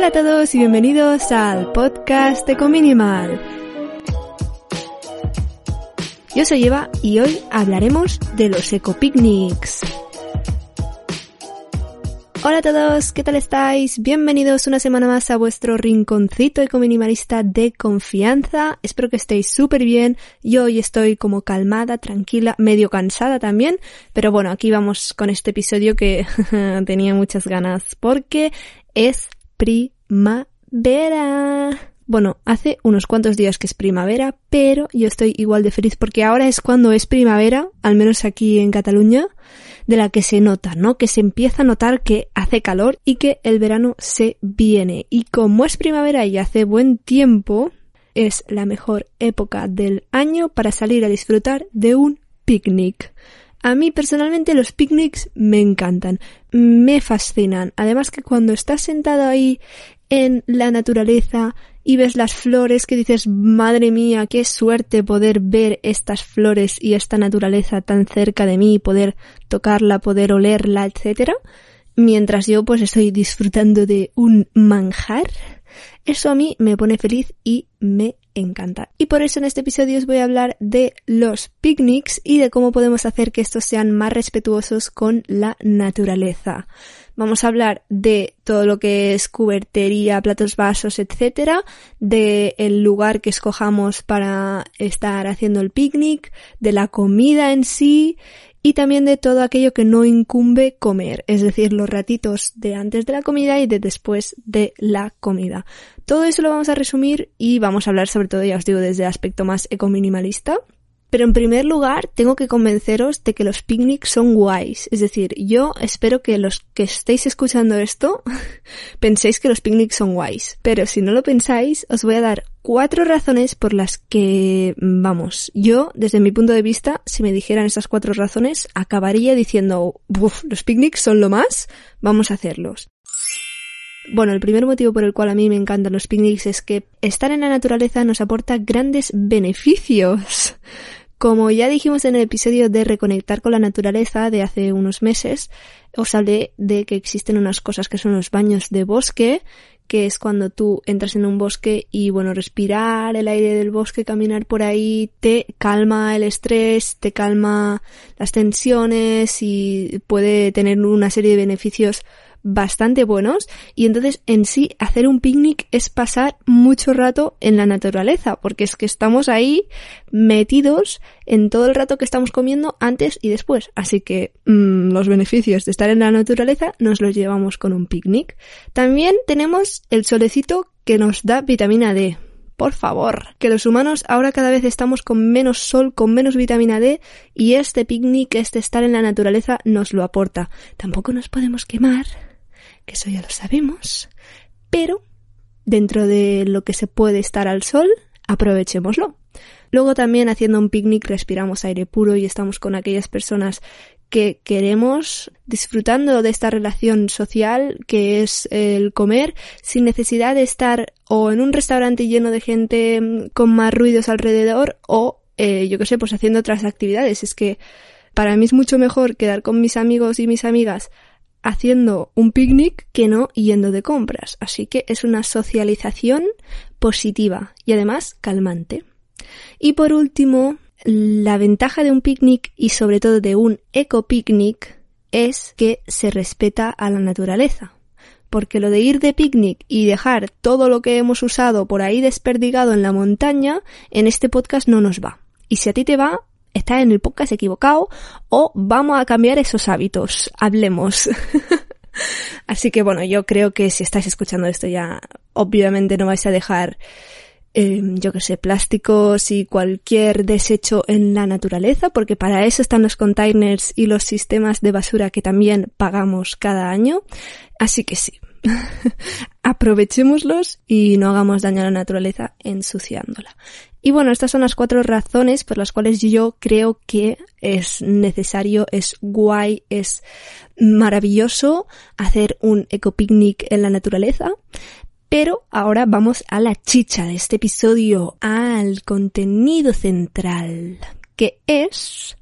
Hola a todos y bienvenidos al podcast de Cominimal. Yo soy Eva y hoy hablaremos de los ecopicnics. Hola a todos, ¿qué tal estáis? Bienvenidos una semana más a vuestro rinconcito ecominimalista de confianza. Espero que estéis súper bien. Yo hoy estoy como calmada, tranquila, medio cansada también. Pero bueno, aquí vamos con este episodio que tenía muchas ganas porque es primavera. Bueno, hace unos cuantos días que es primavera, pero yo estoy igual de feliz porque ahora es cuando es primavera, al menos aquí en Cataluña, de la que se nota, ¿no? Que se empieza a notar que hace calor y que el verano se viene. Y como es primavera y hace buen tiempo, es la mejor época del año para salir a disfrutar de un picnic. A mí personalmente los picnics me encantan, me fascinan. Además que cuando estás sentado ahí en la naturaleza y ves las flores que dices, madre mía, qué suerte poder ver estas flores y esta naturaleza tan cerca de mí, poder tocarla, poder olerla, etcétera, mientras yo pues estoy disfrutando de un manjar, eso a mí me pone feliz y me encanta. Y por eso en este episodio os voy a hablar de los picnics y de cómo podemos hacer que estos sean más respetuosos con la naturaleza. Vamos a hablar de todo lo que es cubertería, platos, vasos, etcétera, de el lugar que escojamos para estar haciendo el picnic, de la comida en sí y también de todo aquello que no incumbe comer, es decir, los ratitos de antes de la comida y de después de la comida. Todo eso lo vamos a resumir y vamos a hablar sobre todo, ya os digo, desde el aspecto más ecominimalista, pero en primer lugar, tengo que convenceros de que los picnics son guays. Es decir, yo espero que los que estéis escuchando esto penséis que los picnics son guays. Pero si no lo pensáis, os voy a dar cuatro razones por las que, vamos, yo, desde mi punto de vista, si me dijeran esas cuatro razones, acabaría diciendo, los picnics son lo más, vamos a hacerlos. Bueno, el primer motivo por el cual a mí me encantan los picnics es que estar en la naturaleza nos aporta grandes beneficios. Como ya dijimos en el episodio de reconectar con la naturaleza de hace unos meses, os hablé de que existen unas cosas que son los baños de bosque, que es cuando tú entras en un bosque y bueno, respirar el aire del bosque, caminar por ahí, te calma el estrés, te calma las tensiones y puede tener una serie de beneficios bastante buenos y entonces en sí hacer un picnic es pasar mucho rato en la naturaleza porque es que estamos ahí metidos en todo el rato que estamos comiendo antes y después. Así que mmm, los beneficios de estar en la naturaleza nos los llevamos con un picnic. También tenemos el solecito que nos da vitamina D. Por favor, que los humanos ahora cada vez estamos con menos sol, con menos vitamina D y este picnic, este estar en la naturaleza nos lo aporta. Tampoco nos podemos quemar, que eso ya lo sabemos, pero dentro de lo que se puede estar al sol, aprovechémoslo. Luego también haciendo un picnic respiramos aire puro y estamos con aquellas personas que queremos disfrutando de esta relación social que es el comer sin necesidad de estar o en un restaurante lleno de gente mm, con más ruidos alrededor o eh, yo que sé pues haciendo otras actividades es que para mí es mucho mejor quedar con mis amigos y mis amigas haciendo un picnic que no yendo de compras. Así que es una socialización positiva y además calmante. Y por último, la ventaja de un picnic y sobre todo de un eco-picnic es que se respeta a la naturaleza. Porque lo de ir de picnic y dejar todo lo que hemos usado por ahí desperdigado en la montaña, en este podcast no nos va. Y si a ti te va, estás en el podcast equivocado o vamos a cambiar esos hábitos. Hablemos. Así que bueno, yo creo que si estáis escuchando esto ya obviamente no vais a dejar em, yo que sé, plásticos y cualquier desecho en la naturaleza, porque para eso están los containers y los sistemas de basura que también pagamos cada año. Así que sí, aprovechémoslos y no hagamos daño a la naturaleza ensuciándola. Y bueno, estas son las cuatro razones por las cuales yo creo que es necesario, es guay, es maravilloso hacer un ecopicnic en la naturaleza. Pero ahora vamos a la chicha de este episodio, al contenido central, que es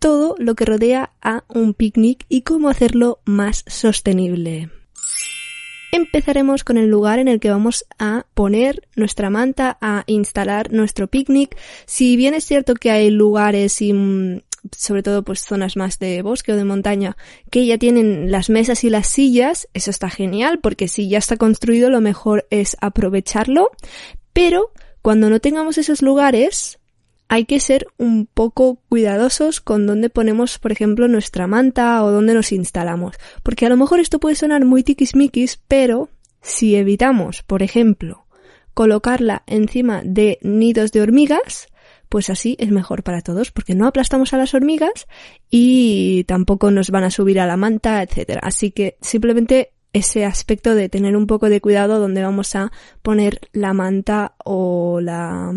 todo lo que rodea a un picnic y cómo hacerlo más sostenible. Empezaremos con el lugar en el que vamos a poner nuestra manta, a instalar nuestro picnic. Si bien es cierto que hay lugares y mm, sobre todo pues zonas más de bosque o de montaña que ya tienen las mesas y las sillas, eso está genial porque si ya está construido lo mejor es aprovecharlo, pero cuando no tengamos esos lugares, hay que ser un poco cuidadosos con dónde ponemos, por ejemplo, nuestra manta o dónde nos instalamos. Porque a lo mejor esto puede sonar muy tiquismiquis, pero si evitamos, por ejemplo, colocarla encima de nidos de hormigas, pues así es mejor para todos, porque no aplastamos a las hormigas y tampoco nos van a subir a la manta, etc. Así que simplemente ese aspecto de tener un poco de cuidado donde vamos a poner la manta o la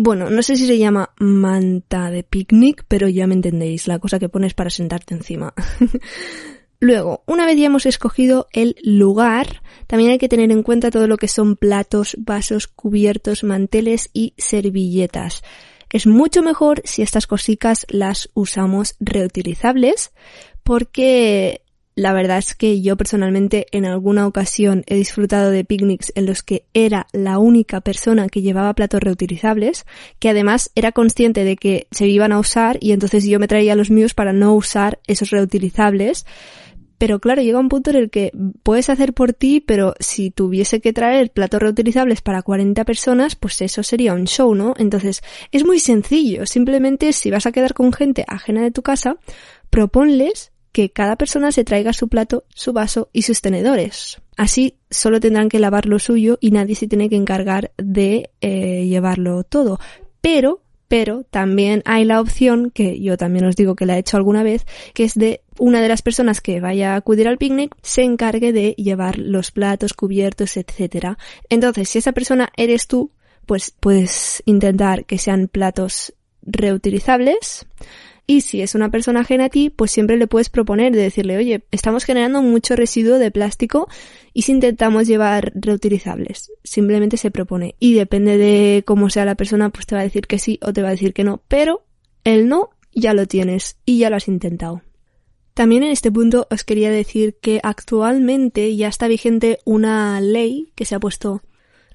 bueno, no sé si se llama manta de picnic, pero ya me entendéis, la cosa que pones para sentarte encima. Luego, una vez ya hemos escogido el lugar, también hay que tener en cuenta todo lo que son platos, vasos, cubiertos, manteles y servilletas. Es mucho mejor si estas cositas las usamos reutilizables porque la verdad es que yo personalmente en alguna ocasión he disfrutado de picnics en los que era la única persona que llevaba platos reutilizables, que además era consciente de que se iban a usar y entonces yo me traía los míos para no usar esos reutilizables. Pero claro, llega un punto en el que puedes hacer por ti, pero si tuviese que traer platos reutilizables para 40 personas, pues eso sería un show, ¿no? Entonces, es muy sencillo. Simplemente si vas a quedar con gente ajena de tu casa, proponles que cada persona se traiga su plato, su vaso y sus tenedores. Así solo tendrán que lavar lo suyo y nadie se tiene que encargar de eh, llevarlo todo. Pero, pero también hay la opción, que yo también os digo que la he hecho alguna vez, que es de una de las personas que vaya a acudir al picnic se encargue de llevar los platos, cubiertos, etc. Entonces, si esa persona eres tú, pues puedes intentar que sean platos reutilizables y si es una persona ajena a ti, pues siempre le puedes proponer de decirle, oye, estamos generando mucho residuo de plástico y si intentamos llevar reutilizables. Simplemente se propone. Y depende de cómo sea la persona, pues te va a decir que sí o te va a decir que no. Pero el no ya lo tienes y ya lo has intentado. También en este punto os quería decir que actualmente ya está vigente una ley que se ha puesto,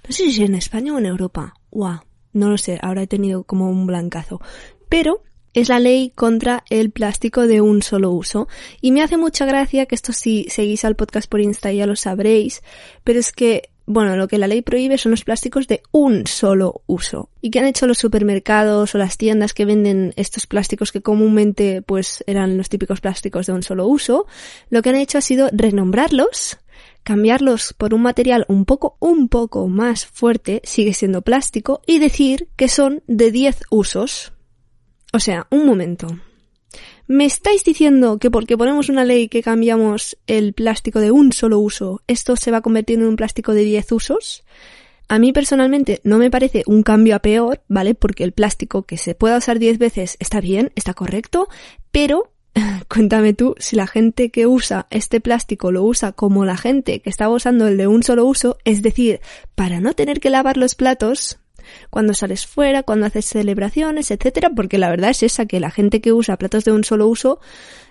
no sé si es en España o en Europa. Wow, no lo sé, ahora he tenido como un blancazo. Pero es la ley contra el plástico de un solo uso. Y me hace mucha gracia que esto si seguís al podcast por Insta ya lo sabréis, pero es que bueno, lo que la ley prohíbe son los plásticos de un solo uso. ¿Y qué han hecho los supermercados o las tiendas que venden estos plásticos que comúnmente pues eran los típicos plásticos de un solo uso? Lo que han hecho ha sido renombrarlos, cambiarlos por un material un poco, un poco más fuerte, sigue siendo plástico, y decir que son de 10 usos. O sea, un momento. ¿Me estáis diciendo que porque ponemos una ley que cambiamos el plástico de un solo uso, esto se va a convertir en un plástico de 10 usos? A mí personalmente no me parece un cambio a peor, ¿vale? Porque el plástico que se pueda usar 10 veces está bien, está correcto, pero cuéntame tú si la gente que usa este plástico lo usa como la gente que estaba usando el de un solo uso, es decir, para no tener que lavar los platos, cuando sales fuera, cuando haces celebraciones, etcétera, porque la verdad es esa que la gente que usa platos de un solo uso,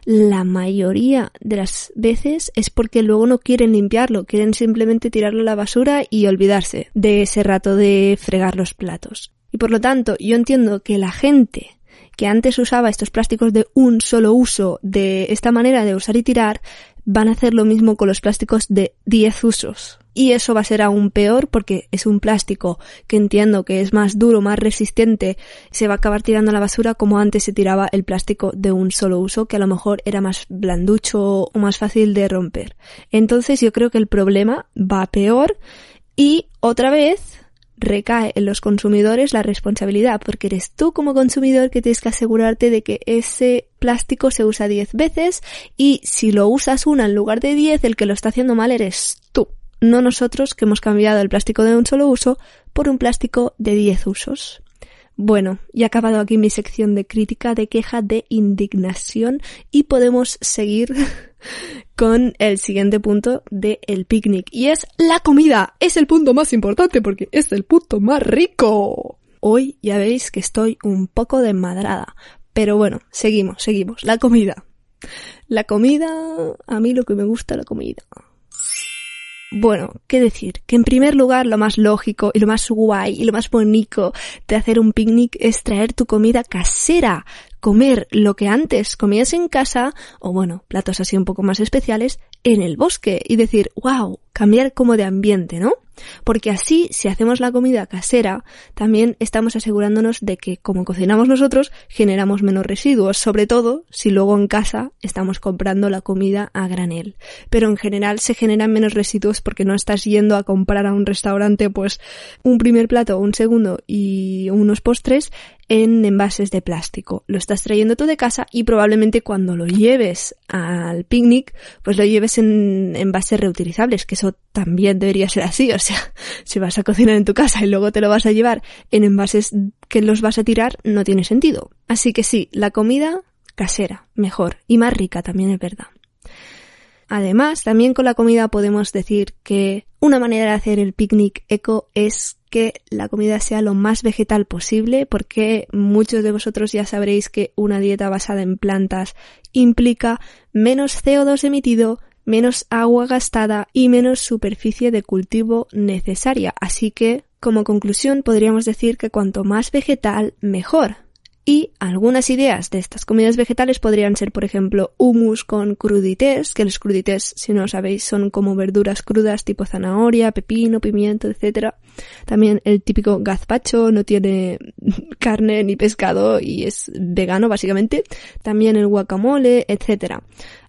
la mayoría de las veces es porque luego no quieren limpiarlo, quieren simplemente tirarlo a la basura y olvidarse de ese rato de fregar los platos. Y por lo tanto, yo entiendo que la gente que antes usaba estos plásticos de un solo uso, de esta manera de usar y tirar, van a hacer lo mismo con los plásticos de 10 usos. Y eso va a ser aún peor porque es un plástico que entiendo que es más duro, más resistente, se va a acabar tirando a la basura como antes se tiraba el plástico de un solo uso, que a lo mejor era más blanducho o más fácil de romper. Entonces yo creo que el problema va peor y otra vez recae en los consumidores la responsabilidad, porque eres tú como consumidor que tienes que asegurarte de que ese plástico se usa 10 veces y si lo usas una en lugar de 10, el que lo está haciendo mal eres no nosotros que hemos cambiado el plástico de un solo uso por un plástico de 10 usos. Bueno, y acabado aquí mi sección de crítica, de queja, de indignación y podemos seguir con el siguiente punto del el picnic y es la comida. Es el punto más importante porque es el punto más rico. Hoy ya veis que estoy un poco desmadrada, pero bueno, seguimos, seguimos. La comida. La comida, a mí lo que me gusta la comida. Bueno, ¿qué decir? Que en primer lugar lo más lógico y lo más guay y lo más bonito de hacer un picnic es traer tu comida casera, comer lo que antes comías en casa, o bueno, platos así un poco más especiales, en el bosque y decir, wow, cambiar como de ambiente, ¿no? Porque así, si hacemos la comida casera, también estamos asegurándonos de que, como cocinamos nosotros, generamos menos residuos, sobre todo si luego en casa estamos comprando la comida a granel. Pero en general se generan menos residuos porque no estás yendo a comprar a un restaurante pues un primer plato, un segundo y unos postres en envases de plástico. Lo estás trayendo tú de casa y probablemente cuando lo lleves al picnic, pues lo lleves en envases reutilizables, que eso también debería ser así. O sea, si vas a cocinar en tu casa y luego te lo vas a llevar en envases que los vas a tirar, no tiene sentido. Así que sí, la comida casera, mejor y más rica también es verdad. Además, también con la comida podemos decir que una manera de hacer el picnic eco es que la comida sea lo más vegetal posible, porque muchos de vosotros ya sabréis que una dieta basada en plantas implica menos CO2 emitido, menos agua gastada y menos superficie de cultivo necesaria. Así que, como conclusión, podríamos decir que cuanto más vegetal, mejor. Y algunas ideas de estas comidas vegetales podrían ser, por ejemplo, humus con crudités, que los crudités, si no lo sabéis, son como verduras crudas tipo zanahoria, pepino, pimiento, etc. También el típico gazpacho no tiene carne ni pescado y es vegano básicamente. También el guacamole, etc.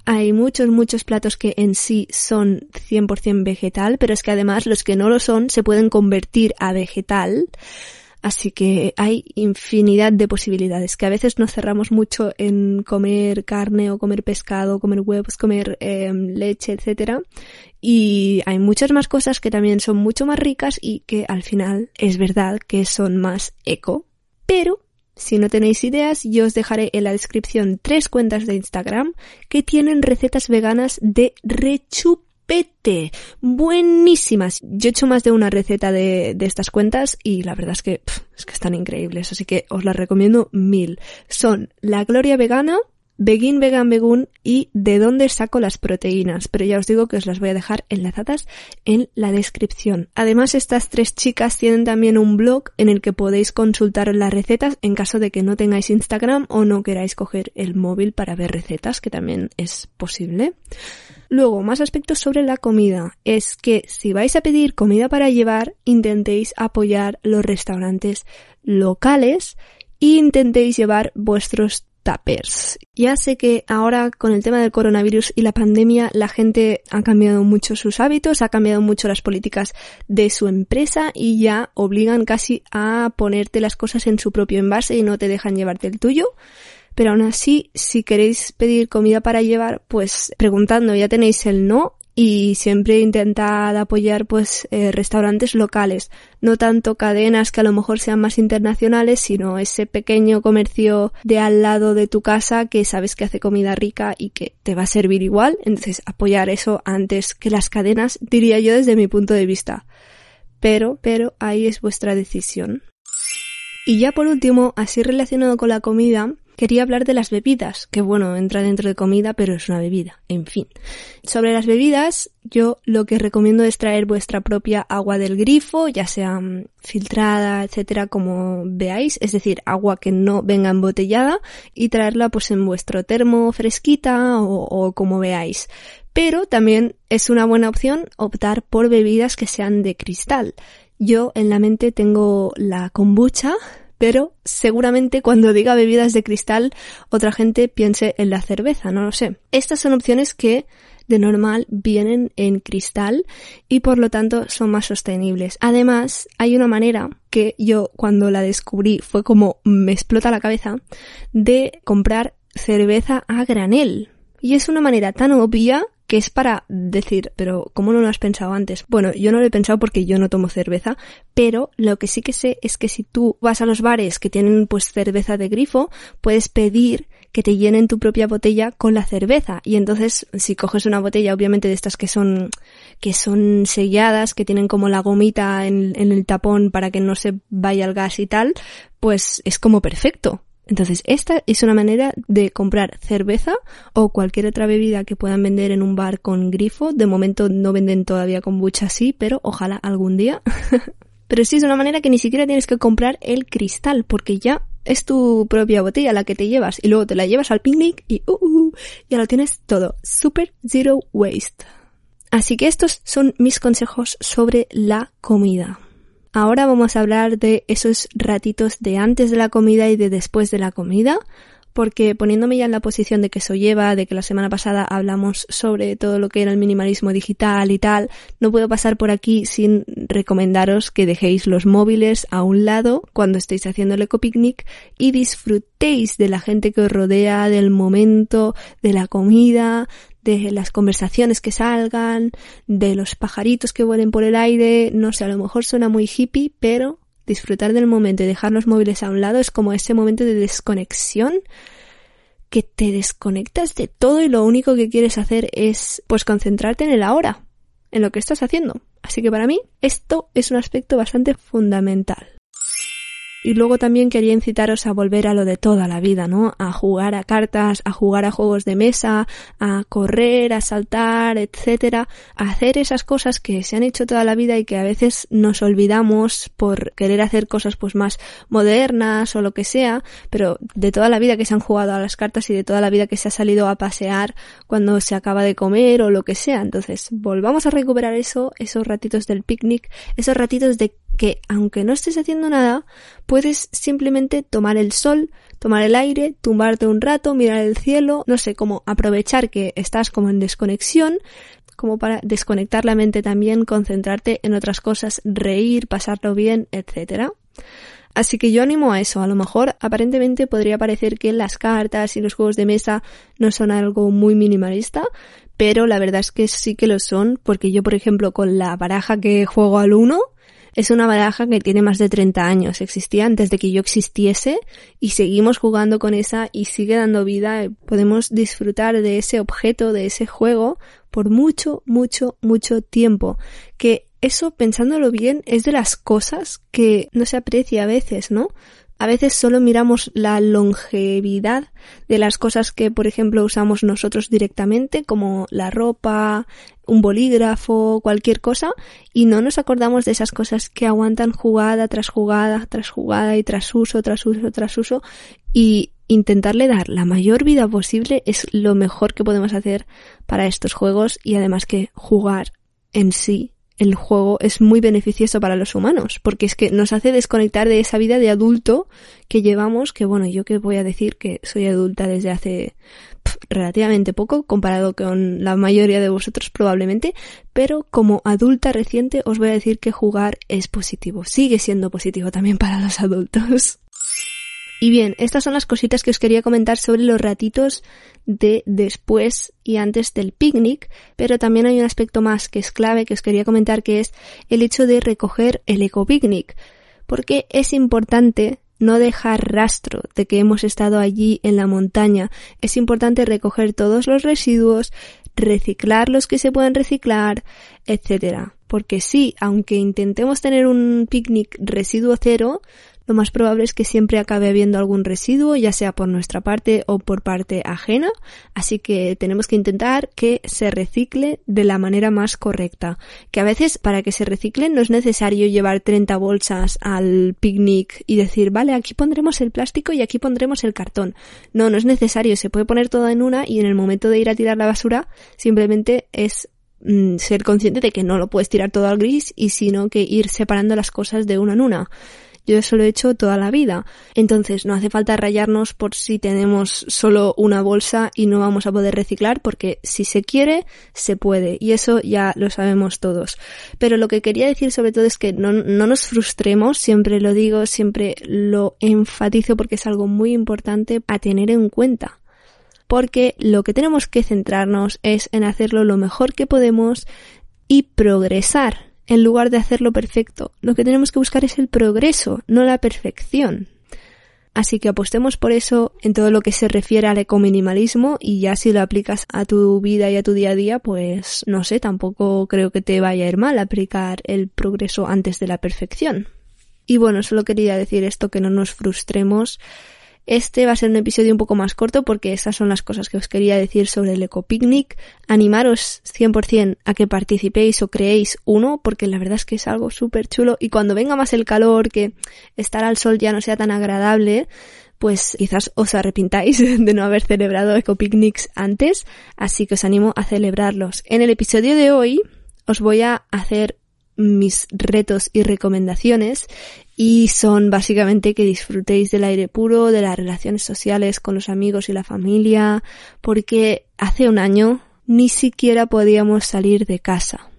Hay muchos, muchos platos que en sí son 100% vegetal, pero es que además los que no lo son se pueden convertir a vegetal Así que hay infinidad de posibilidades, que a veces nos cerramos mucho en comer carne o comer pescado, comer huevos, comer em, leche, etcétera. Y hay muchas más cosas que también son mucho más ricas y que al final es verdad que son más eco. Pero si no tenéis ideas, yo os dejaré en la descripción tres cuentas de Instagram que tienen recetas veganas de rechup Buenísimas. Yo he hecho más de una receta de, estas cuentas y la verdad es que, es que están increíbles, así que os las recomiendo mil. Son La Gloria Vegana, Begin Vegan Vegun y de dónde saco las proteínas, pero ya os digo que os las voy a dejar enlazadas en la descripción. Además, estas tres chicas tienen también un blog en el que podéis consultar las recetas en caso de que no tengáis Instagram o no queráis coger el móvil para ver recetas, que también es posible. Luego, más aspectos sobre la comida. Es que si vais a pedir comida para llevar, intentéis apoyar los restaurantes locales e intentéis llevar vuestros tuppers. Ya sé que ahora con el tema del coronavirus y la pandemia la gente ha cambiado mucho sus hábitos, ha cambiado mucho las políticas de su empresa y ya obligan casi a ponerte las cosas en su propio envase y no te dejan llevarte el tuyo. Pero aún así, si queréis pedir comida para llevar, pues preguntando, ya tenéis el no y siempre intentad apoyar pues eh, restaurantes locales, no tanto cadenas que a lo mejor sean más internacionales, sino ese pequeño comercio de al lado de tu casa que sabes que hace comida rica y que te va a servir igual, entonces apoyar eso antes que las cadenas, diría yo desde mi punto de vista. Pero, pero ahí es vuestra decisión. Y ya por último, así relacionado con la comida, Quería hablar de las bebidas, que bueno, entra dentro de comida, pero es una bebida. En fin. Sobre las bebidas, yo lo que recomiendo es traer vuestra propia agua del grifo, ya sea mm, filtrada, etcétera, como veáis, es decir, agua que no venga embotellada y traerla pues en vuestro termo fresquita o, o como veáis. Pero también es una buena opción optar por bebidas que sean de cristal. Yo en la mente tengo la kombucha, pero seguramente cuando diga bebidas de cristal otra gente piense en la cerveza, no lo sé. Estas son opciones que de normal vienen en cristal y por lo tanto son más sostenibles. Además, hay una manera que yo cuando la descubrí fue como me explota la cabeza de comprar cerveza a granel. Y es una manera tan obvia que es para decir, pero ¿cómo no lo has pensado antes? Bueno, yo no lo he pensado porque yo no tomo cerveza, pero lo que sí que sé es que si tú vas a los bares que tienen pues cerveza de grifo, puedes pedir que te llenen tu propia botella con la cerveza. Y entonces, si coges una botella, obviamente de estas que son, que son selladas, que tienen como la gomita en, en el tapón para que no se vaya el gas y tal, pues es como perfecto. Entonces, esta es una manera de comprar cerveza o cualquier otra bebida que puedan vender en un bar con grifo. De momento no venden todavía con bucha así, pero ojalá algún día. pero sí es una manera que ni siquiera tienes que comprar el cristal, porque ya es tu propia botella la que te llevas y luego te la llevas al picnic y uh, uh, ya lo tienes todo. Super zero waste. Así que estos son mis consejos sobre la comida. Ahora vamos a hablar de esos ratitos de antes de la comida y de después de la comida, porque poniéndome ya en la posición de que eso lleva, de que la semana pasada hablamos sobre todo lo que era el minimalismo digital y tal, no puedo pasar por aquí sin recomendaros que dejéis los móviles a un lado cuando estéis haciendo el ecopicnic y disfrutéis de la gente que os rodea, del momento, de la comida, de las conversaciones que salgan, de los pajaritos que vuelen por el aire, no sé, a lo mejor suena muy hippie, pero disfrutar del momento y dejar los móviles a un lado es como ese momento de desconexión que te desconectas de todo y lo único que quieres hacer es pues concentrarte en el ahora, en lo que estás haciendo. Así que para mí esto es un aspecto bastante fundamental. Y luego también quería incitaros a volver a lo de toda la vida, ¿no? A jugar a cartas, a jugar a juegos de mesa, a correr, a saltar, etcétera, a hacer esas cosas que se han hecho toda la vida y que a veces nos olvidamos por querer hacer cosas pues más modernas o lo que sea, pero de toda la vida que se han jugado a las cartas y de toda la vida que se ha salido a pasear cuando se acaba de comer o lo que sea. Entonces, volvamos a recuperar eso, esos ratitos del picnic, esos ratitos de que aunque no estés haciendo nada, puedes simplemente tomar el sol, tomar el aire, tumbarte un rato, mirar el cielo, no sé, como aprovechar que estás como en desconexión, como para desconectar la mente también, concentrarte en otras cosas, reír, pasarlo bien, etc. Así que yo animo a eso. A lo mejor aparentemente podría parecer que las cartas y los juegos de mesa no son algo muy minimalista, pero la verdad es que sí que lo son, porque yo, por ejemplo, con la baraja que juego al uno, es una baraja que tiene más de 30 años, existía antes de que yo existiese y seguimos jugando con esa y sigue dando vida. Podemos disfrutar de ese objeto, de ese juego por mucho, mucho, mucho tiempo. Que eso, pensándolo bien, es de las cosas que no se aprecia a veces, ¿no? A veces solo miramos la longevidad de las cosas que, por ejemplo, usamos nosotros directamente, como la ropa, un bolígrafo, cualquier cosa, y no nos acordamos de esas cosas que aguantan jugada tras jugada, tras jugada y tras uso, tras uso, tras uso, y intentarle dar la mayor vida posible es lo mejor que podemos hacer para estos juegos y además que jugar en sí el juego es muy beneficioso para los humanos, porque es que nos hace desconectar de esa vida de adulto que llevamos, que bueno, yo que voy a decir que soy adulta desde hace relativamente poco, comparado con la mayoría de vosotros probablemente, pero como adulta reciente os voy a decir que jugar es positivo, sigue siendo positivo también para los adultos. Y bien, estas son las cositas que os quería comentar sobre los ratitos de después y antes del picnic, pero también hay un aspecto más que es clave que os quería comentar que es el hecho de recoger el ecopicnic, porque es importante no dejar rastro de que hemos estado allí en la montaña. Es importante recoger todos los residuos, reciclar los que se puedan reciclar, etcétera. Porque sí, aunque intentemos tener un picnic residuo cero, lo más probable es que siempre acabe habiendo algún residuo, ya sea por nuestra parte o por parte ajena, así que tenemos que intentar que se recicle de la manera más correcta. Que a veces para que se recicle no es necesario llevar 30 bolsas al picnic y decir, vale, aquí pondremos el plástico y aquí pondremos el cartón. No, no es necesario, se puede poner todo en una y en el momento de ir a tirar la basura simplemente es mm, ser consciente de que no lo puedes tirar todo al gris y sino que ir separando las cosas de una en una Yo eso lo he hecho toda la vida. Entonces no hace falta rayarnos por si tenemos solo una bolsa y no vamos a poder reciclar porque si se quiere, se puede. Y eso ya lo sabemos todos. Pero lo que quería decir sobre todo es que no, no nos frustremos, siempre lo digo, siempre lo enfatizo porque es algo muy importante a tener en cuenta porque lo que tenemos que centrarnos es en hacerlo lo mejor que podemos y progresar en lugar de hacerlo perfecto. Lo que tenemos que buscar es el progreso, no la perfección. Así que apostemos por eso en todo lo que se refiere al ecominimalismo y ya si lo aplicas a tu vida y a tu día a día, pues no sé, tampoco creo que te vaya a ir mal aplicar el progreso antes de la perfección. Y bueno, solo quería decir esto, que no nos frustremos este va a ser un episodio un poco más corto porque estas son las cosas que os quería decir sobre el Ecopicnic. Animaros 100% a que participéis o creéis uno porque la verdad es que es algo súper chulo y cuando venga más el calor, que estar al sol ya no sea tan agradable, pues quizás os arrepintáis de no haber celebrado Ecopicnics antes, así que os animo a celebrarlos. En el episodio de hoy os voy a hacer mis retos y recomendaciones y son básicamente que disfrutéis del aire puro, de las relaciones sociales con los amigos y la familia, porque hace un año ni siquiera podíamos salir de casa.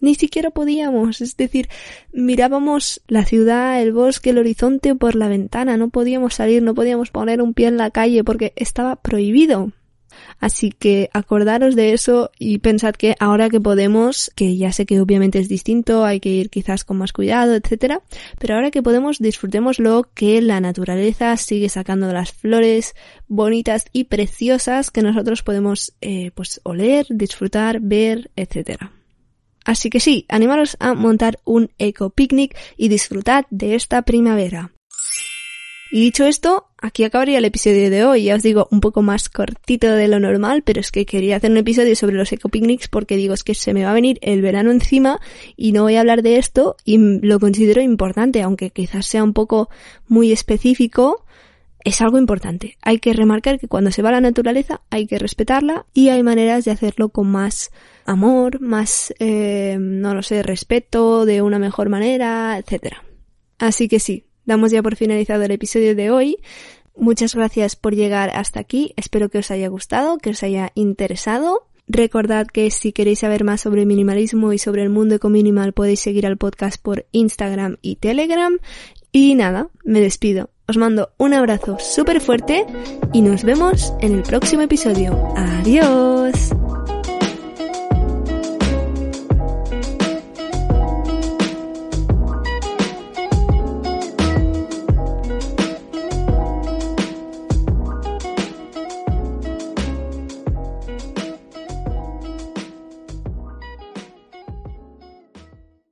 Ni siquiera podíamos, es decir, mirábamos la ciudad, el bosque, el horizonte por la ventana, no podíamos salir, no podíamos poner un pie en la calle porque estaba prohibido. Así que acordaros de eso y pensad que ahora que podemos, que ya sé que obviamente es distinto, hay que ir quizás con más cuidado, etcétera, pero ahora que podemos disfrutémoslo que la naturaleza sigue sacando las flores bonitas y preciosas que nosotros podemos eh, pues oler, disfrutar, ver, etcétera. Así que sí, animaros a montar un eco picnic y disfrutad de esta primavera. Y dicho esto, aquí acabaría el episodio de hoy. Ya os digo, un poco más cortito de lo normal, pero es que quería hacer un episodio sobre los ecopicnics porque digo, es que se me va a venir el verano encima y no voy a hablar de esto y lo considero importante, aunque quizás sea un poco muy específico. Es algo importante. Hay que remarcar que cuando se va a la naturaleza hay que respetarla y hay maneras de hacerlo con más amor, más, eh, no lo sé, respeto, de una mejor manera, etcétera. Así que sí, Damos ya por finalizado el episodio de hoy. Muchas gracias por llegar hasta aquí. Espero que os haya gustado, que os haya interesado. Recordad que si queréis saber más sobre minimalismo y sobre el mundo ecominimal podéis seguir al podcast por Instagram y Telegram. Y nada, me despido. Os mando un abrazo súper fuerte y nos vemos en el próximo episodio. Adiós.